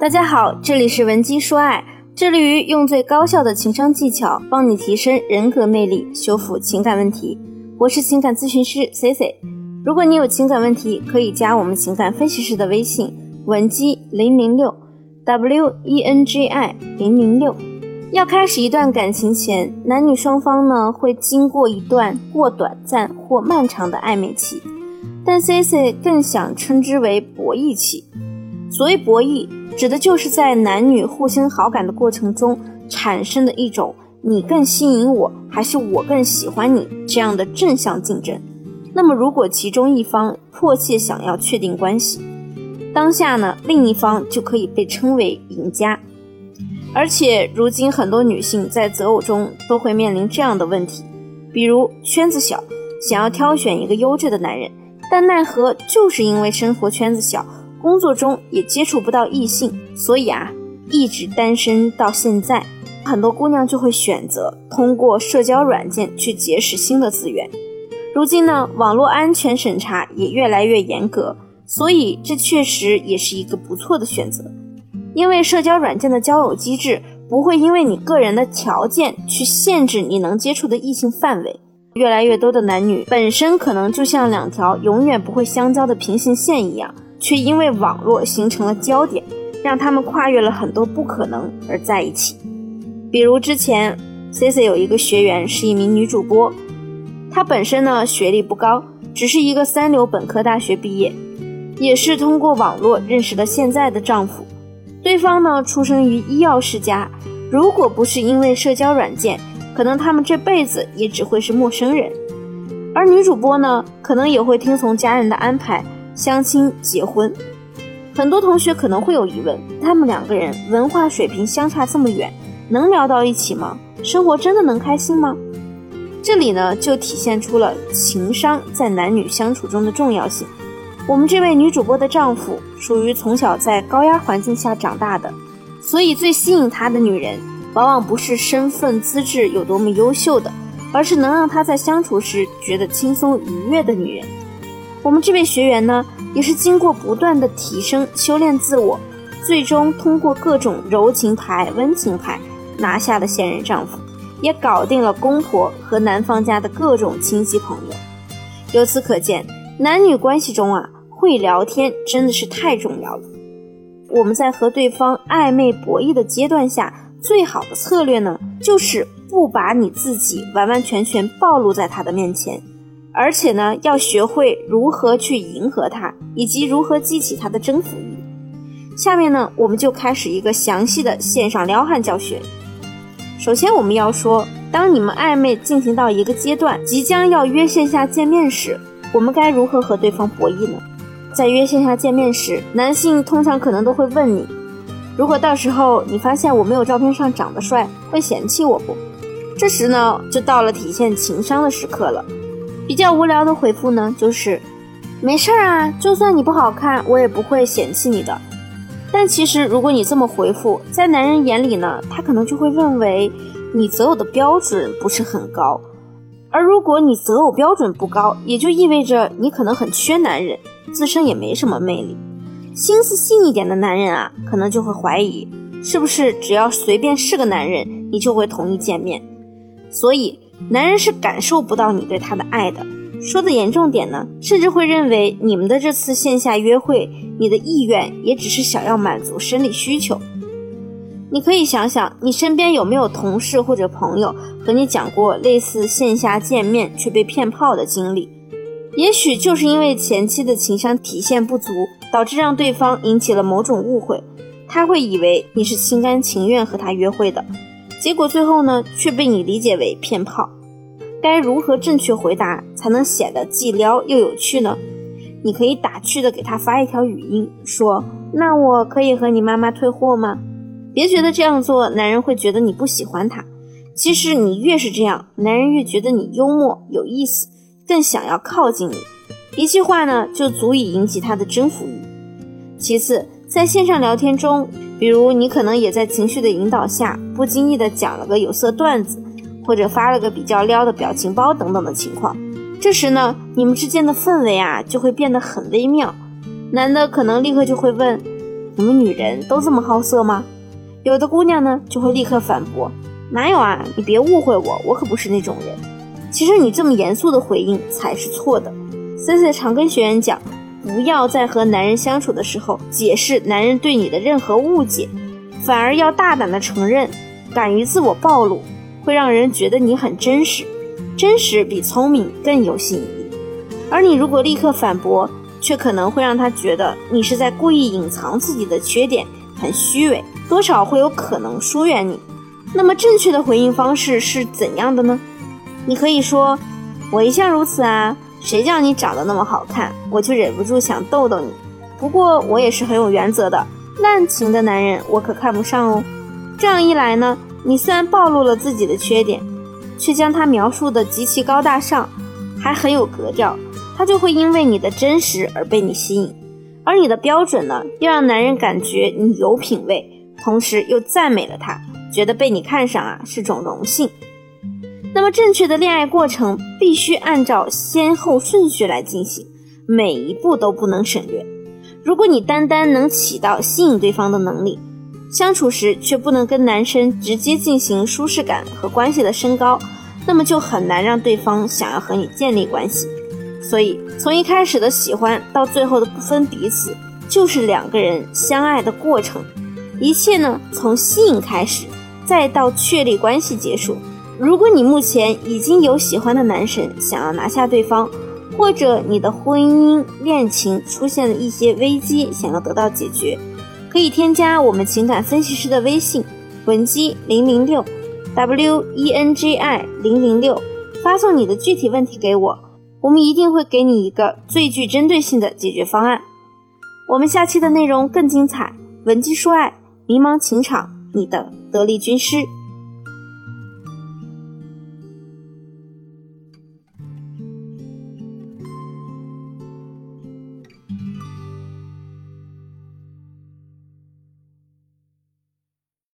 大家好，这里是文姬说爱，致力于用最高效的情商技巧帮你提升人格魅力，修复情感问题。我是情感咨询师 C C。如果你有情感问题，可以加我们情感分析师的微信文姬零零六 W E N G I 零零六。要开始一段感情前，男女双方呢会经过一段或短暂或漫长的暧昧期，但 C C 更想称之为博弈期。所谓博弈，指的就是在男女互相好感的过程中产生的一种你更吸引我，还是我更喜欢你这样的正向竞争。那么，如果其中一方迫切想要确定关系，当下呢，另一方就可以被称为赢家。而且，如今很多女性在择偶中都会面临这样的问题，比如圈子小，想要挑选一个优质的男人，但奈何就是因为生活圈子小，工作中也接触不到异性，所以啊，一直单身到现在。很多姑娘就会选择通过社交软件去结识新的资源。如今呢，网络安全审查也越来越严格，所以这确实也是一个不错的选择。因为社交软件的交友机制不会因为你个人的条件去限制你能接触的异性范围。越来越多的男女本身可能就像两条永远不会相交的平行线一样，却因为网络形成了焦点，让他们跨越了很多不可能而在一起。比如之前 C C 有一个学员是一名女主播，她本身呢学历不高，只是一个三流本科大学毕业，也是通过网络认识了现在的丈夫。对方呢，出生于医药世家，如果不是因为社交软件，可能他们这辈子也只会是陌生人。而女主播呢，可能也会听从家人的安排，相亲结婚。很多同学可能会有疑问：他们两个人文化水平相差这么远，能聊到一起吗？生活真的能开心吗？这里呢，就体现出了情商在男女相处中的重要性。我们这位女主播的丈夫属于从小在高压环境下长大的，所以最吸引他的女人，往往不是身份资质有多么优秀的，而是能让他在相处时觉得轻松愉悦的女人。我们这位学员呢，也是经过不断的提升、修炼自我，最终通过各种柔情牌、温情牌拿下了现任丈夫，也搞定了公婆和男方家的各种亲戚朋友。由此可见，男女关系中啊。会聊天真的是太重要了。我们在和对方暧昧博弈的阶段下，最好的策略呢，就是不把你自己完完全全暴露在他的面前，而且呢，要学会如何去迎合他，以及如何激起他的征服欲。下面呢，我们就开始一个详细的线上撩汉教学。首先，我们要说，当你们暧昧进行到一个阶段，即将要约线下见面时，我们该如何和对方博弈呢？在约线下见面时，男性通常可能都会问你：如果到时候你发现我没有照片上长得帅，会嫌弃我不？这时呢，就到了体现情商的时刻了。比较无聊的回复呢，就是没事儿啊，就算你不好看，我也不会嫌弃你的。但其实，如果你这么回复，在男人眼里呢，他可能就会认为你择偶的标准不是很高。而如果你择偶标准不高，也就意味着你可能很缺男人。自身也没什么魅力，心思细腻点的男人啊，可能就会怀疑，是不是只要随便是个男人，你就会同意见面？所以，男人是感受不到你对他的爱的。说的严重点呢，甚至会认为你们的这次线下约会，你的意愿也只是想要满足生理需求。你可以想想，你身边有没有同事或者朋友和你讲过类似线下见面却被骗炮的经历？也许就是因为前期的情商体现不足，导致让对方引起了某种误会，他会以为你是心甘情愿和他约会的，结果最后呢却被你理解为骗炮。该如何正确回答才能显得既撩又有趣呢？你可以打趣的给他发一条语音，说：“那我可以和你妈妈退货吗？”别觉得这样做男人会觉得你不喜欢他，其实你越是这样，男人越觉得你幽默有意思。更想要靠近你，一句话呢就足以引起他的征服欲。其次，在线上聊天中，比如你可能也在情绪的引导下，不经意的讲了个有色段子，或者发了个比较撩的表情包等等的情况，这时呢，你们之间的氛围啊就会变得很微妙。男的可能立刻就会问：你们女人都这么好色吗？有的姑娘呢就会立刻反驳：“哪有啊？你别误会我，我可不是那种人。”其实你这么严肃的回应才是错的。C C 常跟学员讲，不要在和男人相处的时候解释男人对你的任何误解，反而要大胆的承认，敢于自我暴露，会让人觉得你很真实。真实比聪明更有吸引力。而你如果立刻反驳，却可能会让他觉得你是在故意隐藏自己的缺点，很虚伪，多少会有可能疏远你。那么正确的回应方式是怎样的呢？你可以说：“我一向如此啊，谁叫你长得那么好看，我就忍不住想逗逗你。不过我也是很有原则的，滥情的男人我可看不上哦。”这样一来呢，你虽然暴露了自己的缺点，却将他描述的极其高大上，还很有格调。他就会因为你的真实而被你吸引，而你的标准呢，又让男人感觉你有品位，同时又赞美了他，觉得被你看上啊是种荣幸。那么正确的恋爱过程必须按照先后顺序来进行，每一步都不能省略。如果你单单能起到吸引对方的能力，相处时却不能跟男生直接进行舒适感和关系的升高，那么就很难让对方想要和你建立关系。所以，从一开始的喜欢到最后的不分彼此，就是两个人相爱的过程。一切呢，从吸引开始，再到确立关系结束。如果你目前已经有喜欢的男神，想要拿下对方，或者你的婚姻恋情出现了一些危机，想要得到解决，可以添加我们情感分析师的微信文姬零零六，W E N J I 零零六，发送你的具体问题给我。我们一定会给你一个最具针对性的解决方案。我们下期的内容更精彩，文姬说爱，迷茫情场，你的得力军师。